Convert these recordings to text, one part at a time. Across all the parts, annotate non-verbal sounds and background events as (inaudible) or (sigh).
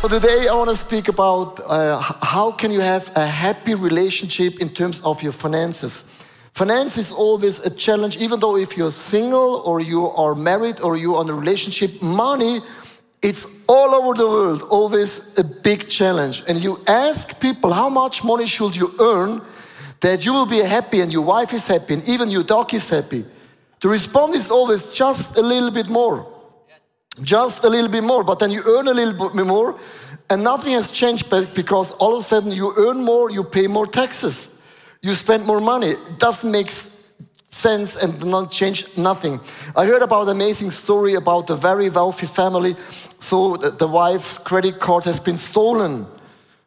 So today I want to speak about uh, how can you have a happy relationship in terms of your finances. Finance is always a challenge, even though if you're single or you are married or you're on a relationship, money, it's all over the world, always a big challenge. And you ask people, how much money should you earn that you will be happy and your wife is happy and even your dog is happy? The response is always just a little bit more. Just a little bit more, but then you earn a little bit more, and nothing has changed because all of a sudden you earn more, you pay more taxes, you spend more money. It doesn't make sense and not change nothing. I heard about an amazing story about a very wealthy family. So the, the wife's credit card has been stolen.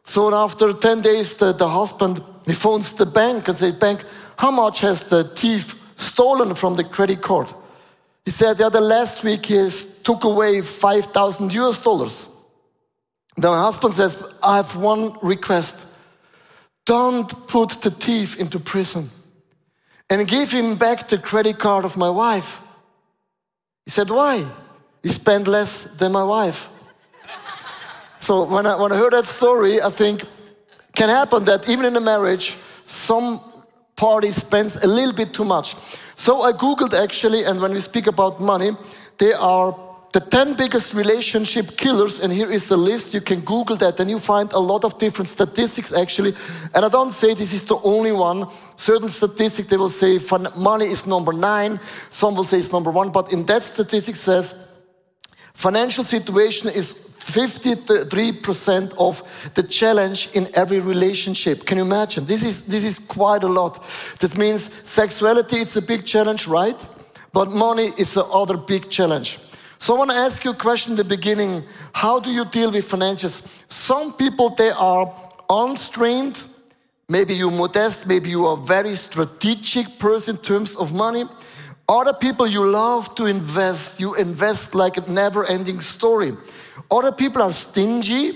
So after 10 days, the, the husband he phones the bank and says, Bank, how much has the thief stolen from the credit card? He said the other last week he took away 5,000 US dollars. The husband says, I have one request. Don't put the thief into prison and give him back the credit card of my wife. He said, Why? He spent less than my wife. so when I, when I heard that story, I think can happen that even in a marriage, some party spends a little bit too much. So I Googled actually, and when we speak about money, they are the 10 biggest relationship killers, and here is the list. You can Google that, and you find a lot of different statistics actually. And I don't say this is the only one. Certain statistics they will say money is number nine, some will say it's number one, but in that statistic says financial situation is 53% of the challenge in every relationship. Can you imagine? This is, this is quite a lot. That means sexuality, it's a big challenge, right? But money is the other big challenge. So I want to ask you a question in the beginning. How do you deal with finances? Some people, they are unstrained. Maybe you're modest. Maybe you are a very strategic person in terms of money. Other people, you love to invest. You invest like a never ending story. Other people are stingy.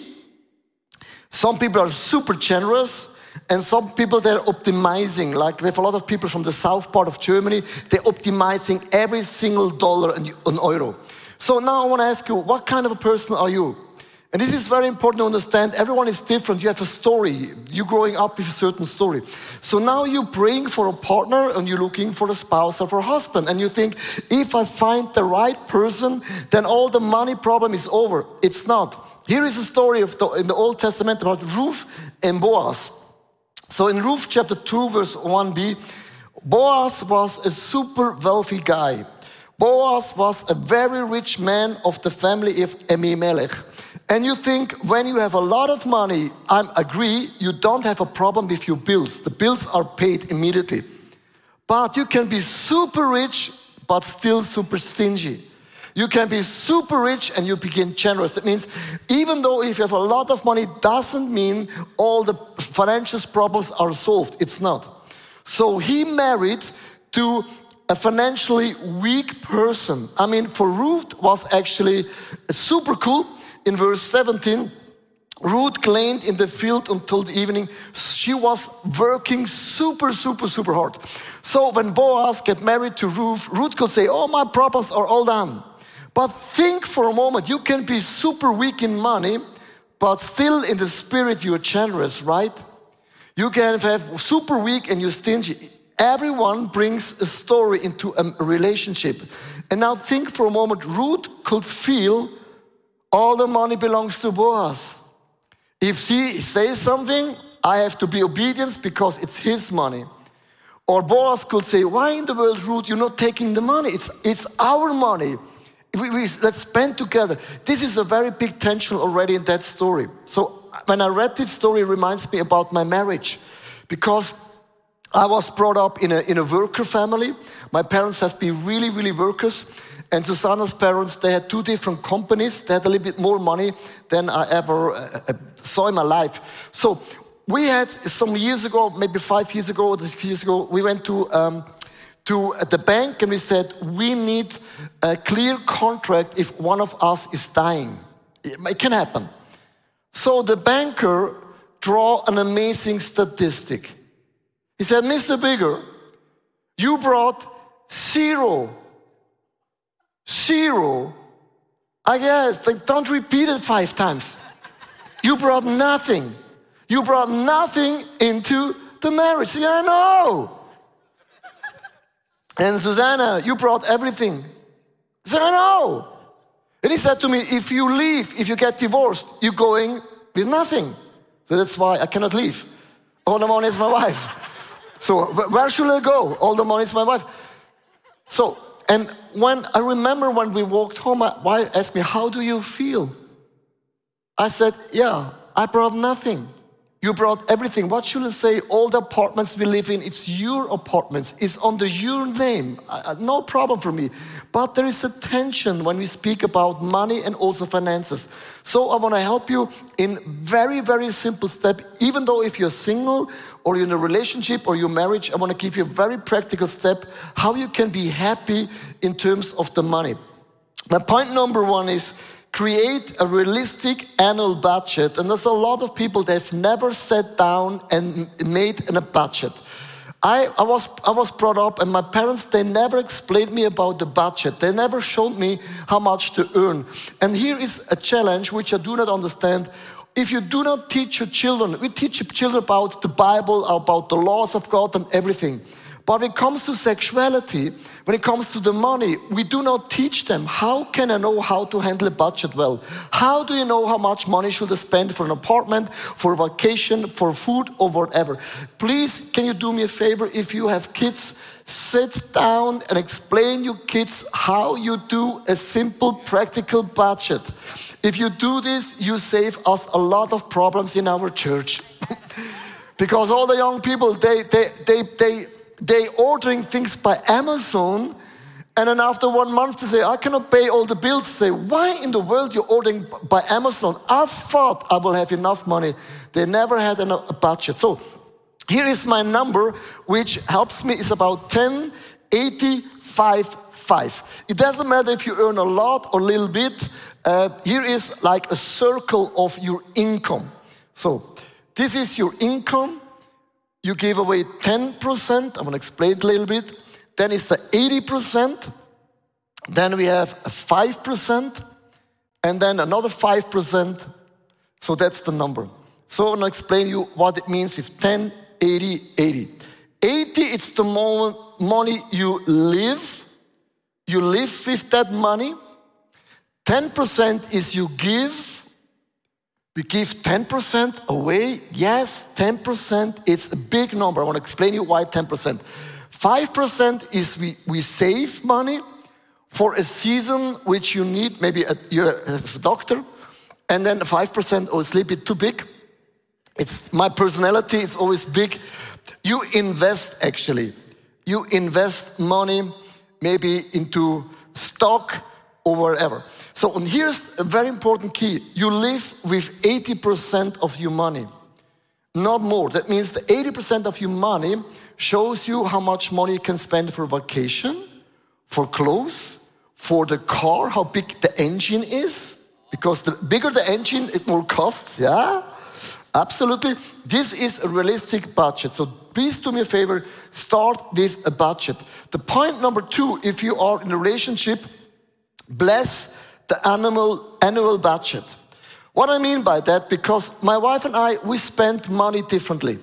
Some people are super generous. And some people, they're optimizing. Like we have a lot of people from the south part of Germany, they're optimizing every single dollar and euro. So now I want to ask you, what kind of a person are you? And this is very important to understand. Everyone is different. You have a story. You're growing up with a certain story. So now you're praying for a partner and you're looking for a spouse or for a husband. And you think, if I find the right person, then all the money problem is over. It's not. Here is a story of the, in the Old Testament about Ruth and Boaz. So in Ruth chapter 2, verse 1b, Boaz was a super wealthy guy. Boaz was a very rich man of the family of Elimelech. And you think when you have a lot of money, I agree, you don't have a problem with your bills. The bills are paid immediately. But you can be super rich, but still super stingy. You can be super rich and you begin generous. It means even though if you have a lot of money, doesn't mean all the financial problems are solved. It's not. So he married to a financially weak person. I mean, for Ruth was actually super cool in verse 17, Ruth gleaned in the field until the evening. She was working super, super, super hard. So when Boaz get married to Ruth, Ruth could say, Oh, my problems are all done. But think for a moment, you can be super weak in money, but still in the spirit you're generous, right? You can have super weak and you're stingy. Everyone brings a story into a relationship. And now think for a moment, Ruth could feel all the money belongs to Boaz. If she says something, I have to be obedient because it's his money. Or Boaz could say, Why in the world, Ruth, you're not taking the money? It's, it's our money. We, we, let's spend together. This is a very big tension already in that story. So when I read this story, it reminds me about my marriage because I was brought up in a, in a worker family. My parents have been really, really workers. And Susanna's parents, they had two different companies. They had a little bit more money than I ever uh, uh, saw in my life. So we had some years ago, maybe five years ago, or six years ago, we went to um, to the bank and we said we need a clear contract if one of us is dying. It can happen. So the banker draw an amazing statistic. He said, Mr. Bigger, you brought zero Zero. I guess, like, don't repeat it five times. You brought nothing. You brought nothing into the marriage. Yeah, I know. And Susanna, you brought everything. I said, I know. And he said to me, if you leave, if you get divorced, you're going with nothing. So that's why I cannot leave. All the money is my wife. So where should I go? All the money is my wife. So, and when I remember when we walked home, my wife asked me, How do you feel? I said, Yeah, I brought nothing. You brought everything. What should I say? All the apartments we live in, it's your apartments. It's under your name. No problem for me. But there is a tension when we speak about money and also finances. So I want to help you in very, very simple step. Even though if you're single or you're in a relationship or your marriage, I want to give you a very practical step how you can be happy in terms of the money. My point number one is create a realistic annual budget. And there's a lot of people that have never sat down and made a budget. I, I, was, I was brought up, and my parents, they never explained me about the budget. They never showed me how much to earn. And here is a challenge which I do not understand. If you do not teach your children, we teach children about the Bible, about the laws of God, and everything. But when it comes to sexuality, when it comes to the money, we do not teach them. How can I know how to handle a budget well? How do you know how much money should I spend for an apartment, for a vacation, for food, or whatever? Please, can you do me a favor? If you have kids, sit down and explain your kids how you do a simple, practical budget. If you do this, you save us a lot of problems in our church. (laughs) because all the young people, they, they, they, they, they ordering things by Amazon, and then after one month they say, I cannot pay all the bills. Say, why in the world you're ordering by Amazon? I thought I will have enough money. They never had a budget. So here is my number, which helps me is about 10, 85, 5. It doesn't matter if you earn a lot or a little bit. Uh, here is like a circle of your income. So this is your income you give away 10%. I'm going to explain it a little bit. Then it's the 80%. Then we have 5%. And then another 5%. So that's the number. So I'm going to explain you what it means with 10, 80, 80. 80, it's the moment, money you live. You live with that money. 10% is you give. We give 10% away. Yes, 10%. It's a big number. I want to explain you why 10%. 5% is we, we save money for a season which you need, maybe a, you're uh, a doctor, and then 5% or sleep it too big. It's my personality, it's always big. You invest actually. You invest money maybe into stock or wherever. So, and here's a very important key you live with 80% of your money, not more. That means the 80% of your money shows you how much money you can spend for vacation, for clothes, for the car, how big the engine is. Because the bigger the engine, it more costs, yeah? Absolutely. This is a realistic budget. So please do me a favor, start with a budget. The point number two, if you are in a relationship, bless the annual, annual budget. What I mean by that, because my wife and I, we spend money differently.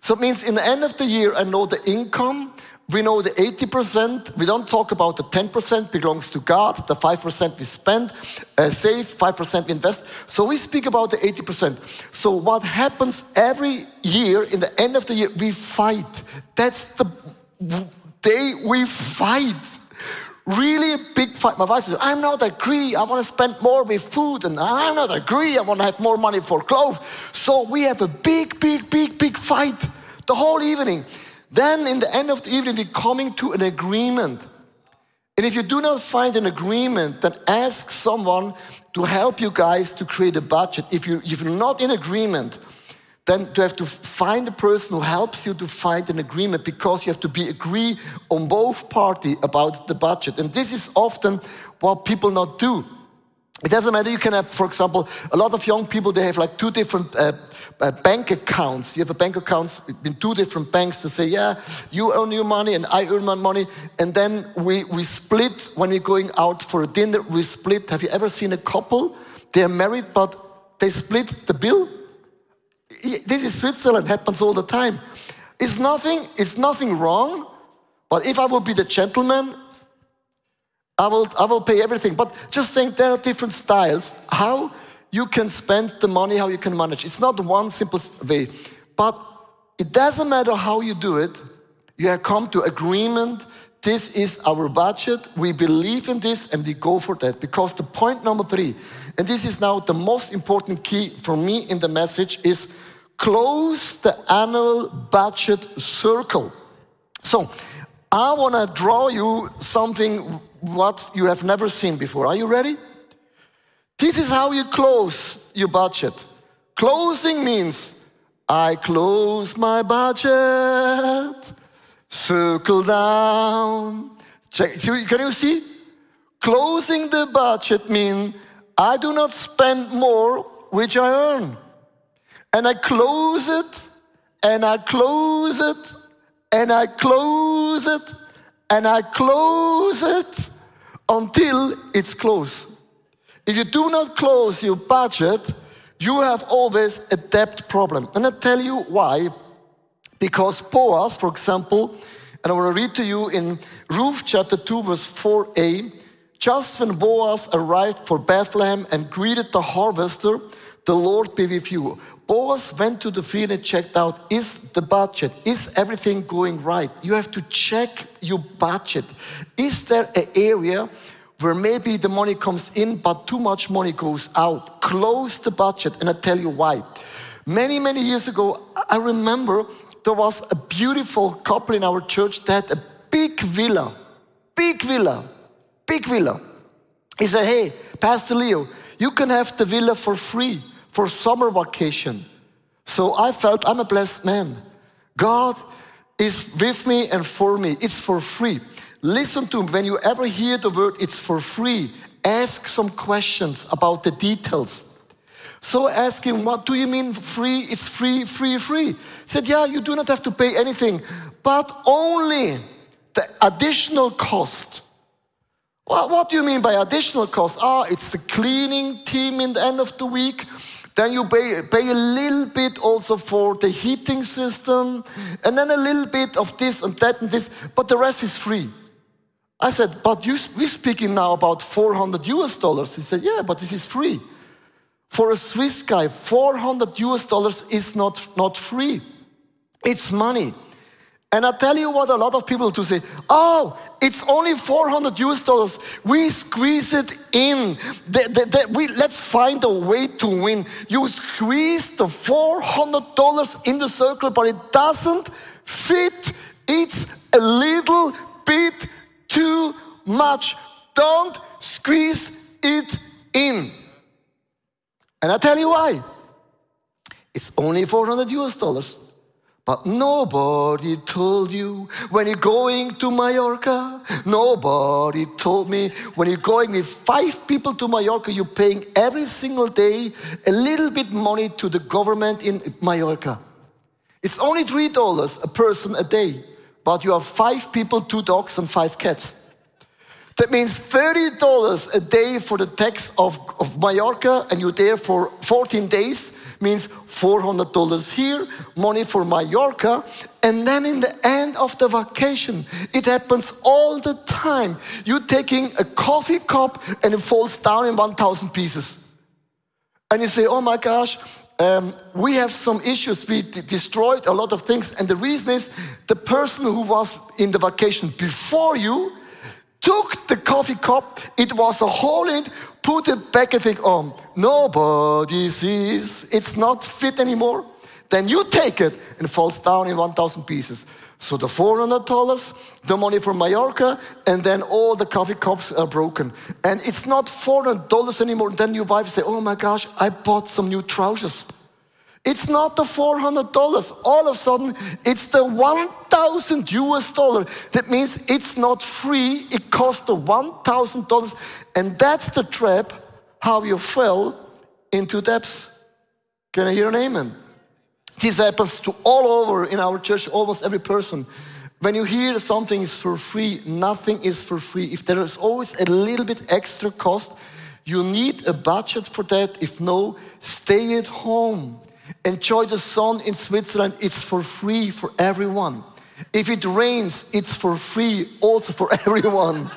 So it means in the end of the year, I know the income, we know the 80%. We don't talk about the 10% belongs to God, the 5% we spend, uh, save, 5% invest. So we speak about the 80%. So what happens every year, in the end of the year, we fight. That's the day we fight really a big fight. My wife says, I'm not agree. I want to spend more with food, and I'm not agree. I want to have more money for clothes. So we have a big, big, big, big fight the whole evening. Then in the end of the evening, we're coming to an agreement. And if you do not find an agreement, then ask someone to help you guys to create a budget. If, you, if you're not in agreement, then you have to find a person who helps you to find an agreement because you have to be agree on both party about the budget. And this is often what people not do. It doesn't matter. You can have, for example, a lot of young people. They have like two different uh, uh, bank accounts. You have a bank accounts in two different banks to say, yeah, you earn your money and I earn my money, and then we we split when we're going out for a dinner. We split. Have you ever seen a couple? They are married, but they split the bill. This is Switzerland, happens all the time. It's nothing, it's nothing wrong, but if I would be the gentleman, I will, I will pay everything. But just saying there are different styles. How you can spend the money, how you can manage. It's not one simple way. But it doesn't matter how you do it, you have come to agreement. This is our budget. We believe in this and we go for that. Because the point number three, and this is now the most important key for me in the message, is close the annual budget circle. So I want to draw you something what you have never seen before. Are you ready? This is how you close your budget. Closing means I close my budget, circle down. Check. Can you see? Closing the budget means I do not spend more which I earn. And I close it, and I close it, and I close it, and I close it until it's closed. If you do not close your budget, you have always a debt problem. And I tell you why. Because Boaz, for example, and I want to read to you in Ruth chapter 2, verse 4a, just when Boaz arrived for Bethlehem and greeted the harvester, the Lord be with you. Boaz went to the field and checked out is the budget, is everything going right? You have to check your budget. Is there an area where maybe the money comes in, but too much money goes out? Close the budget, and I tell you why. Many, many years ago, I remember there was a beautiful couple in our church that had a big villa, big villa, big villa. He said, Hey, Pastor Leo, you can have the villa for free for summer vacation. So I felt I'm a blessed man. God is with me and for me. It's for free. Listen to me. When you ever hear the word it's for free, ask some questions about the details. So ask him, what do you mean free? It's free, free, free. He said, yeah, you do not have to pay anything, but only the additional cost. Well, what do you mean by additional cost? Ah, it's the cleaning team in the end of the week. Then you pay, pay a little bit also for the heating system, and then a little bit of this and that and this, but the rest is free. I said, but you, we're speaking now about 400 US dollars. He said, yeah, but this is free. For a Swiss guy, 400 US dollars is not, not free. It's money. And I tell you what, a lot of people to say, oh, it's only 400 US dollars. We squeeze it in. The, the, the, we, let's find a way to win. You squeeze the 400 dollars in the circle, but it doesn't fit. It's a little bit too much. Don't squeeze it in. And I tell you why. It's only 400 US dollars. But nobody told you when you're going to Mallorca. Nobody told me when you're going with five people to Mallorca, you're paying every single day a little bit money to the government in Mallorca. It's only three dollars a person a day, but you have five people, two dogs, and five cats. That means $30 a day for the tax of, of Mallorca, and you're there for 14 days means $400 here, money for Mallorca, and then in the end of the vacation, it happens all the time. You're taking a coffee cup and it falls down in 1,000 pieces. And you say, oh my gosh, um, we have some issues. We destroyed a lot of things. And the reason is the person who was in the vacation before you took the coffee cup, it was a hole in it, put it back and think, oh, nobody sees, it's not fit anymore. Then you take it and it falls down in 1,000 pieces. So the $400, the money from Mallorca, and then all the coffee cups are broken. And it's not $400 anymore. Then your wife say, oh my gosh, I bought some new trousers. It's not the $400. All of a sudden, it's the 1,000 US dollar. That means it's not free. It costs the $1,000. And that's the trap how you fell into debts. Can I hear an amen? This happens to all over in our church, almost every person. When you hear something is for free, nothing is for free. If there is always a little bit extra cost, You need a budget for that. If no, stay at home. Enjoy the sun in Switzerland. It's for free for everyone. If it rains, it's for free also for (laughs) everyone.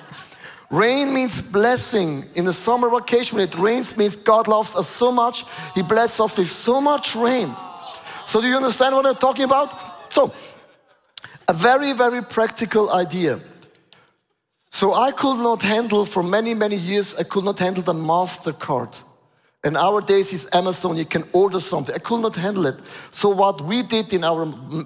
Rain means blessing. In the summer vacation, when it rains, means God loves us so much, He blesses us with so much rain. So, do you understand what I'm talking about? So, a very, very practical idea. So, I could not handle, for many, many years, I could not handle the MasterCard. And nowadays is Amazon, you can order something. I could not handle it. So what we did in our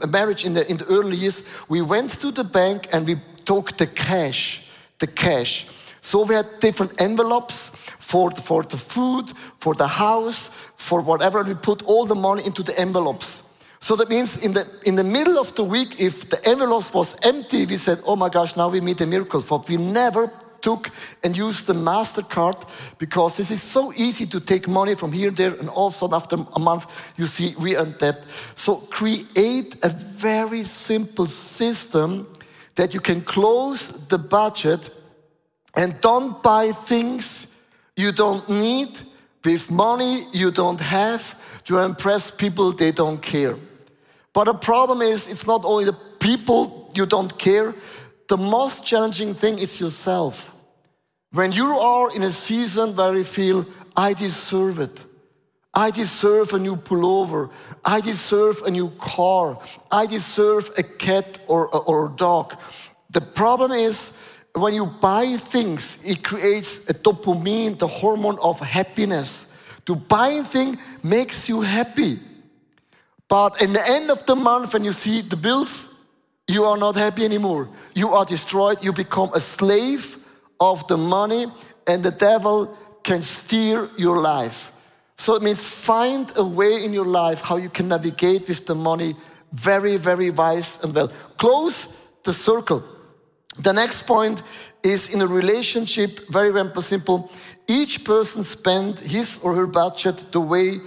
marriage in the, in the early years, we went to the bank and we took the cash, the cash. So we had different envelopes for, for the food, for the house, for whatever, and we put all the money into the envelopes. So that means in the, in the middle of the week, if the envelopes was empty, we said, oh my gosh, now we meet a miracle. But we never took and used the MasterCard because this is so easy to take money from here and there, and all of a sudden, after a month, you see we are in debt. So create a very simple system that you can close the budget and don't buy things you don't need with money you don't have to impress people they don't care. But the problem is, it's not only the people you don't care, the most challenging thing is yourself. When you are in a season where you feel, I deserve it. I deserve a new pullover. I deserve a new car. I deserve a cat or, or a dog. The problem is when you buy things, it creates a dopamine, the hormone of happiness. To buy a thing makes you happy. But in the end of the month, when you see the bills, you are not happy anymore. You are destroyed. You become a slave of the money, and the devil can steer your life. So it means find a way in your life how you can navigate with the money very, very wise and well. Close the circle. The next point is in a relationship, very, very simple. Each person spend his or her budget the way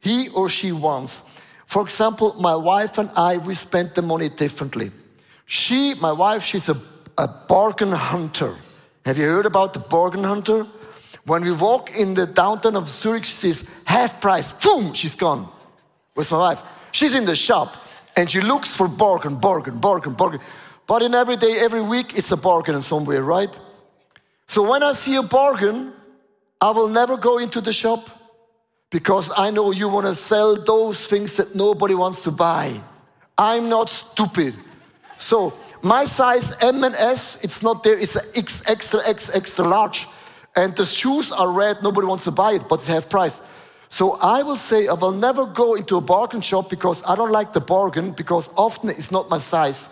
he or she wants. For example, my wife and I, we spend the money differently. She, my wife, she's a, a bargain hunter. Have you heard about the bargain hunter? When we walk in the downtown of Zurich, she says, half price, boom, she's gone. With my wife. She's in the shop and she looks for bargain, bargain, bargain, bargain. But in every day, every week, it's a bargain in somewhere, right? So when I see a bargain, I will never go into the shop because I know you want to sell those things that nobody wants to buy. I'm not stupid. So my size M and S, it's not there, it's X, extra, X, extra large. And the shoes are red, nobody wants to buy it, but it's half price. So I will say I will never go into a bargain shop because I don't like the bargain because often it's not my size.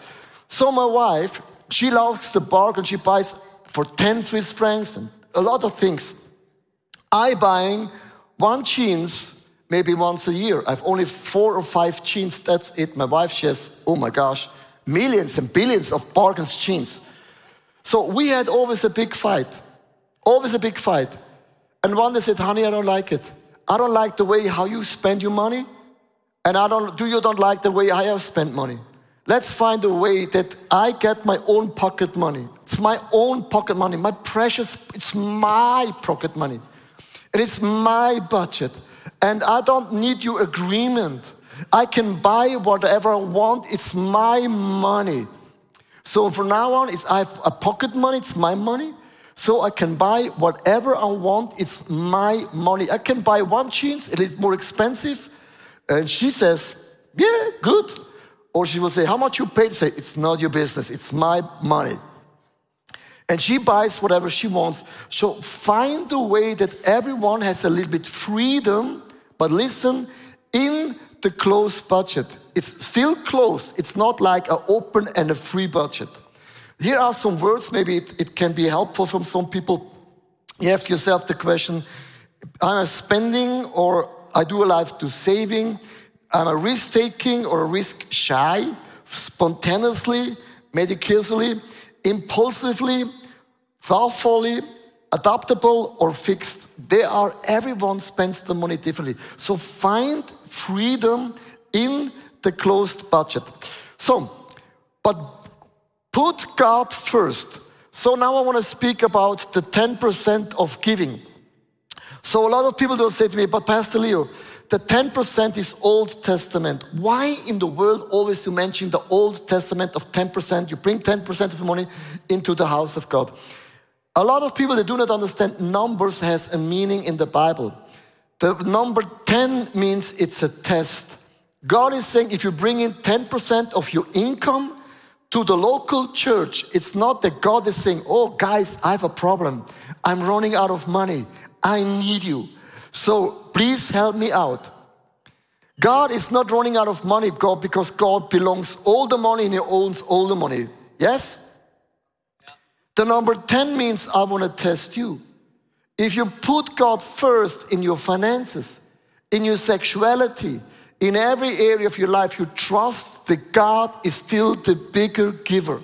So my wife, she loves the bargain, she buys for 10 Swiss francs and a lot of things. I buying one jeans maybe once a year. I've only four or five jeans, that's it. My wife, has, oh my gosh, millions and billions of bargains jeans. So we had always a big fight, always a big fight. And one day said, honey, I don't like it. I don't like the way how you spend your money. And I don't, do you don't like the way I have spent money? Let's find a way that I get my own pocket money. It's my own pocket money, my precious, it's my pocket money. And it's my budget. And I don't need your agreement. I can buy whatever I want. It's my money. So from now on, it's, I have a pocket money. It's my money. So I can buy whatever I want. It's my money. I can buy one jeans. It is more expensive. And she says, yeah, good. Or she will say, how much you paid? Say, it's not your business. It's my money. And she buys whatever she wants. So find a way that everyone has a little bit freedom. But listen, in the closed budget. It's still closed. It's not like an open and a free budget. Here are some words, maybe it, it can be helpful from some people. You ask yourself the question Am I spending or I do a life to saving? Am I risk taking or risk shy? Spontaneously, meticulously, impulsively, thoughtfully, adaptable or fixed. They are, everyone spends the money differently. So find freedom in the closed budget. So, but put God first. So now I want to speak about the 10% of giving. So a lot of people will say to me, but Pastor Leo, the 10% is Old Testament. Why in the world always you mention the Old Testament of 10%? You bring 10% of the money into the house of God. A lot of people that do not understand numbers has a meaning in the Bible. The number 10 means it's a test. God is saying if you bring in 10% of your income to the local church, it's not that God is saying, oh, guys, I have a problem. I'm running out of money. I need you. So please help me out. God is not running out of money, God, because God belongs all the money and He owns all the money. Yes? The number 10 means I want to test you. If you put God first in your finances, in your sexuality, in every area of your life, you trust that God is still the bigger giver.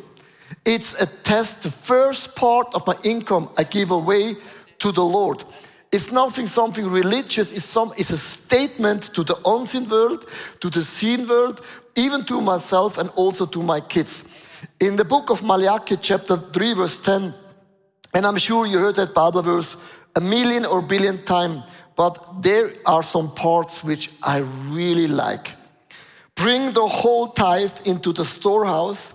It's a test. The first part of my income I give away to the Lord. It's nothing something religious, it's, some, it's a statement to the unseen world, to the seen world, even to myself and also to my kids. In the book of Malachi, chapter 3, verse 10, and I'm sure you heard that Bible verse a million or billion times, but there are some parts which I really like. Bring the whole tithe into the storehouse,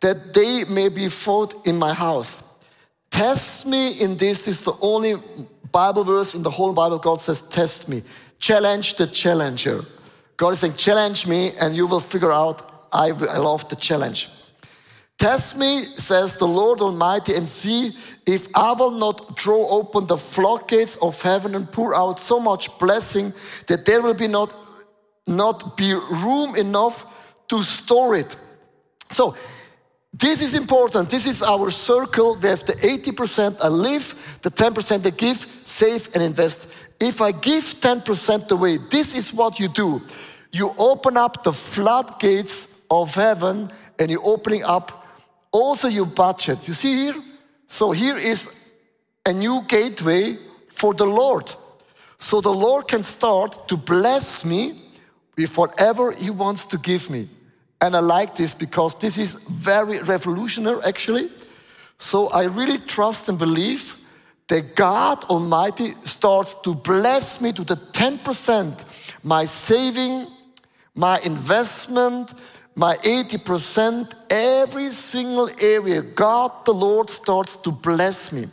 that they may be fought in my house. Test me in this is the only Bible verse in the whole Bible, God says, Test me. Challenge the challenger. God is saying, Challenge me, and you will figure out I, I love the challenge. Test me, says the Lord Almighty, and see if I will not throw open the floodgates of heaven and pour out so much blessing that there will be not, not be room enough to store it. So this is important. This is our circle. We have the 80% I live, the 10% I give, save, and invest. If I give 10% away, this is what you do. You open up the floodgates of heaven and you're opening up also your budget. You see here? So here is a new gateway for the Lord. So the Lord can start to bless me with whatever He wants to give me. And I like this because this is very revolutionary, actually. So I really trust and believe that God Almighty starts to bless me to the 10%, my saving, my investment, my 80%, every single area, God the Lord starts to bless me.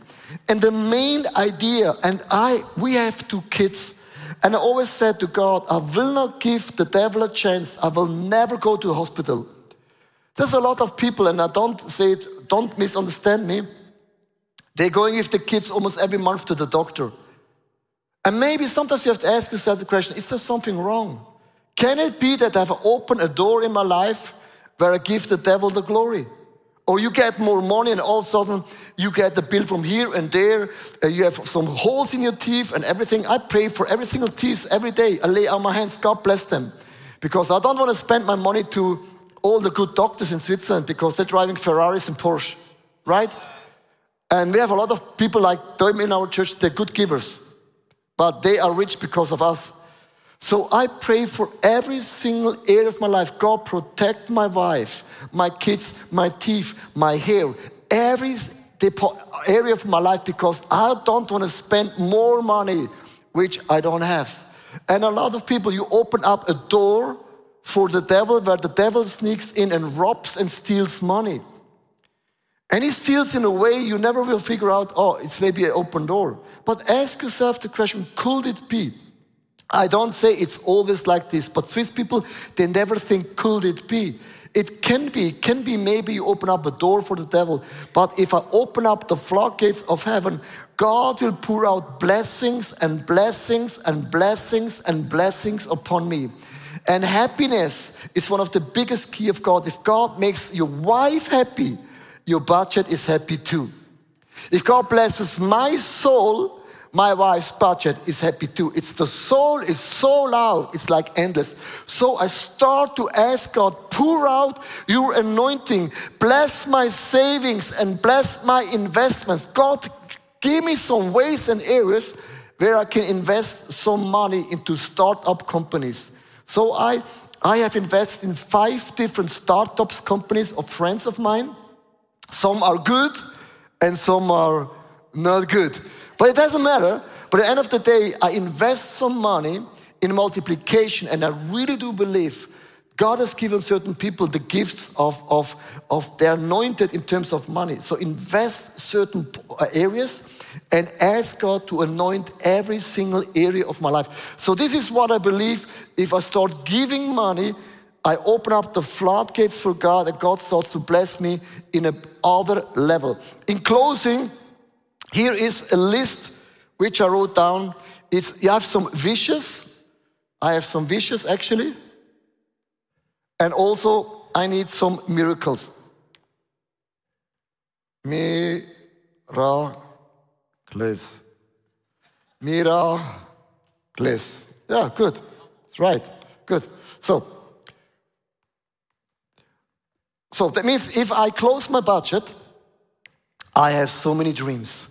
And the main idea, and I, we have two kids, and I always said to God, I will not give the devil a chance. I will never go to a hospital. There's a lot of people, and I don't say it, don't misunderstand me. They're going with the kids almost every month to the doctor. And maybe sometimes you have to ask yourself the question is there something wrong? Can it be that I've opened a door in my life where I give the devil the glory? Or you get more money and all of a sudden you get the bill from here and there. Uh, you have some holes in your teeth and everything. I pray for every single teeth every day. I lay out my hands, God bless them. Because I don't want to spend my money to all the good doctors in Switzerland because they're driving Ferraris and Porsche, right? And we have a lot of people like them in our church, they're good givers, but they are rich because of us. So I pray for every single area of my life. God protect my wife my kids, my teeth, my hair, every area of my life because I don't want to spend more money which I don't have. And a lot of people, you open up a door for the devil where the devil sneaks in and robs and steals money. And he steals in a way you never will figure out, oh, it's maybe an open door. But ask yourself the question could it be? I don't say it's always like this, but Swiss people, they never think, could it be? It can be, it can be maybe you open up a door for the devil, but if I open up the floodgates of heaven, God will pour out blessings and blessings and blessings and blessings upon me. And happiness is one of the biggest key of God. If God makes your wife happy, your budget is happy too. If God blesses my soul, my wife's budget is happy too. It's the soul is so loud, it's like endless. So I start to ask God, pour out your anointing, bless my savings and bless my investments. God, give me some ways and areas where I can invest some money into startup companies. So I, I have invested in five different startups companies of friends of mine. Some are good and some are not good. But it doesn't matter. But at the end of the day, I invest some money in multiplication, and I really do believe God has given certain people the gifts of, of, of they're anointed in terms of money. So invest certain uh, areas and ask God to anoint every single area of my life. So this is what I believe. If I start giving money, I open up the floodgates for God and God starts to bless me in a other level. In closing, here is a list which I wrote down. It's, you have some wishes. I have some wishes actually. And also, I need some miracles. Miracles. Miracles. Yeah, good. That's right. Good. So, so that means if I close my budget, I have so many dreams.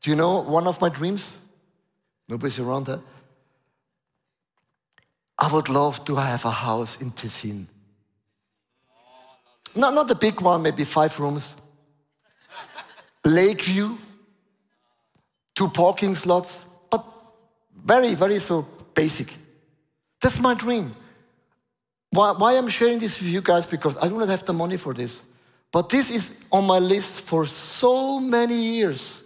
Do you know one of my dreams? Nobody's around there. I would love to have a house in Tessin. Not, not the big one, maybe five rooms. Lake view, two parking slots, but very, very so basic. That's my dream. Why, why I'm sharing this with you guys? Because I do not have the money for this. But this is on my list for so many years.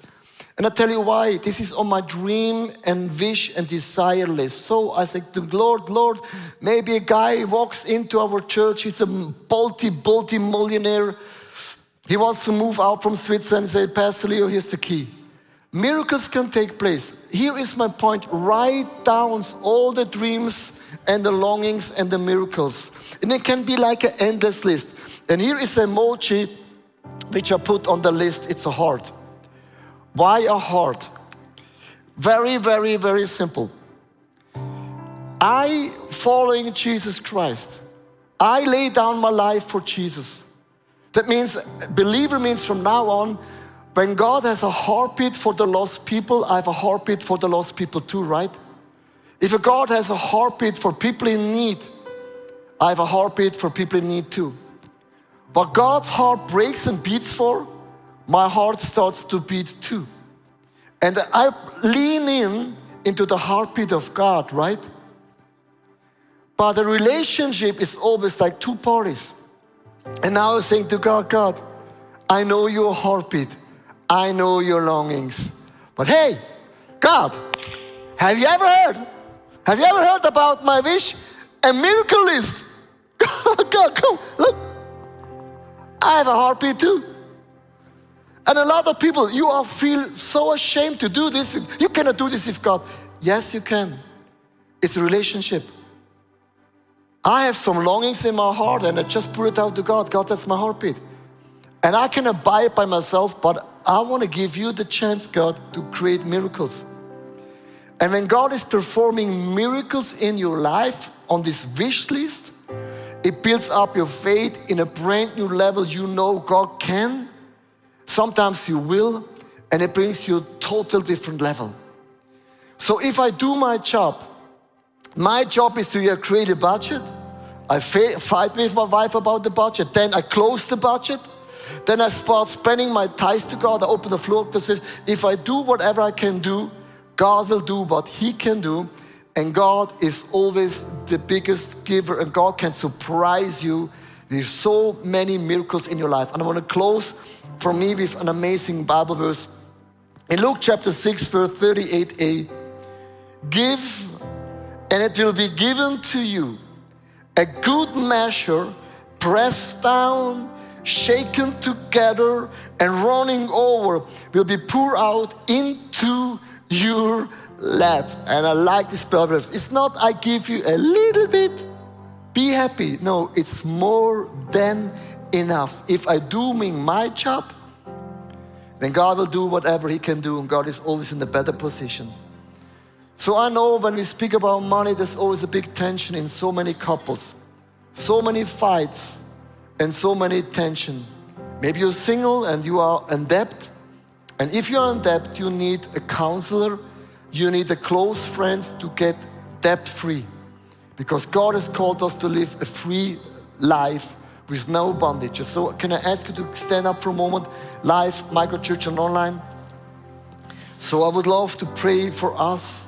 And I tell you why. This is on my dream and wish and desire list. So I said to Lord, Lord, maybe a guy walks into our church. He's a multi, multi millionaire. He wants to move out from Switzerland and say, Pastor Leo, here's the key. Miracles can take place. Here is my point. Write down all the dreams and the longings and the miracles. And it can be like an endless list. And here is an emoji which I put on the list. It's a heart. Why a heart? Very, very, very simple. I, following Jesus Christ, I lay down my life for Jesus. That means, believer means from now on, when God has a heartbeat for the lost people, I have a heartbeat for the lost people too, right? If a God has a heartbeat for people in need, I have a heartbeat for people in need too. What God's heart breaks and beats for, my heart starts to beat too. And I lean in into the heartbeat of God, right? But the relationship is always like two parties. And now I'm saying to God, God, I know your heartbeat. I know your longings. But hey, God, have you ever heard? Have you ever heard about my wish? A miracle list. (laughs) God, come, look. I have a heartbeat too. And a lot of people, you all feel so ashamed to do this. You cannot do this if God. Yes, you can. It's a relationship. I have some longings in my heart and I just put it out to God. God, that's my heartbeat. And I can abide by myself, but I want to give you the chance, God, to create miracles. And when God is performing miracles in your life on this wish list, it builds up your faith in a brand new level. You know God can Sometimes you will, and it brings you a total different level. So if I do my job, my job is to create a budget. I fight with my wife about the budget. Then I close the budget. Then I start spending my tithes to God. I open the floor because if I do whatever I can do, God will do what He can do. And God is always the biggest giver, and God can surprise you with so many miracles in your life. And I want to close for me with an amazing Bible verse. In Luke chapter 6, verse 38a, give and it will be given to you a good measure, pressed down, shaken together, and running over will be poured out into your lap. And I like this proverb. It's not I give you a little bit, be happy. No, it's more than enough. If I doing my job, then God will do whatever He can do, and God is always in the better position. So I know when we speak about money, there's always a big tension in so many couples, so many fights, and so many tension. Maybe you're single and you are in debt. And if you're in debt, you need a counselor, you need a close friend to get debt free. Because God has called us to live a free life with no bondage. So, can I ask you to stand up for a moment, live, microchurch, and online? So I would love to pray for us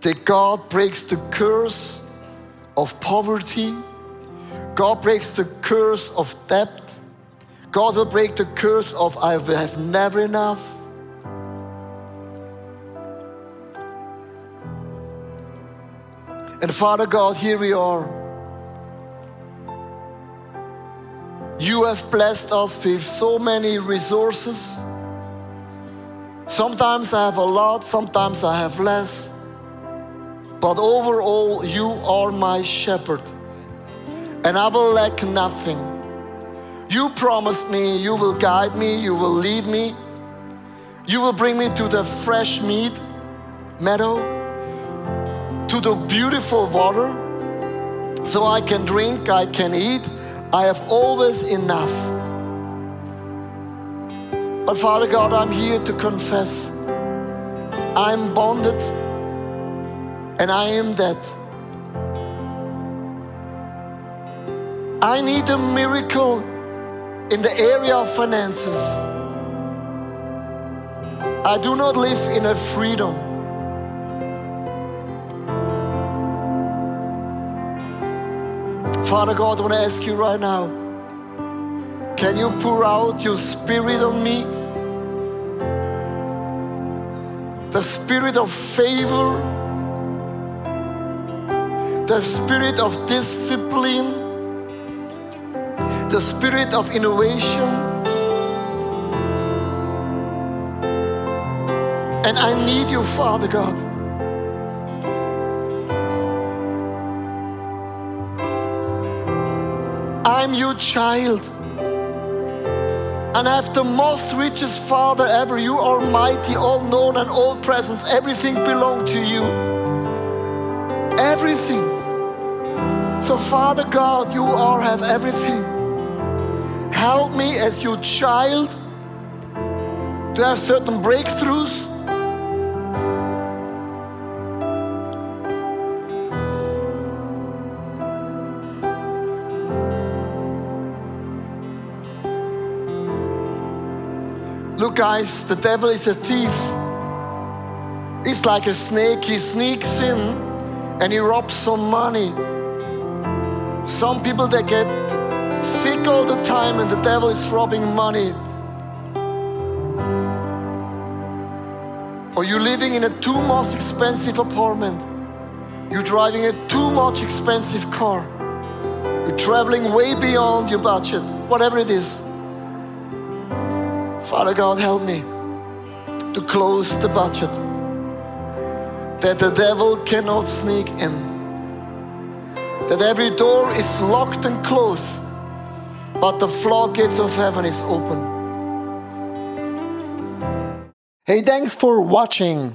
that God breaks the curse of poverty, God breaks the curse of debt, God will break the curse of I have never enough. And Father God, here we are. You have blessed us with so many resources. Sometimes I have a lot, sometimes I have less. But overall, you are my shepherd, and I will lack nothing. You promised me you will guide me, you will lead me, you will bring me to the fresh meat meadow to the beautiful water so I can drink, I can eat. I have always enough. But Father God, I'm here to confess I'm bonded and I am dead. I need a miracle in the area of finances. I do not live in a freedom. Father God, I want to ask you right now can you pour out your spirit on me? The spirit of favor, the spirit of discipline, the spirit of innovation. And I need you, Father God. I'm your child. And I have the most richest Father ever. You are mighty, all known, and all present. Everything belongs to you. Everything. So, Father God, you are have everything. Help me as your child to have certain breakthroughs guys, the devil is a thief. He's like a snake. He sneaks in and he robs some money. Some people they get sick all the time and the devil is robbing money. Or you're living in a too much expensive apartment. You're driving a too much expensive car. You're traveling way beyond your budget, whatever it is. Father God, help me to close the budget that the devil cannot sneak in, that every door is locked and closed, but the floodgates of heaven is open. Hey, thanks for watching.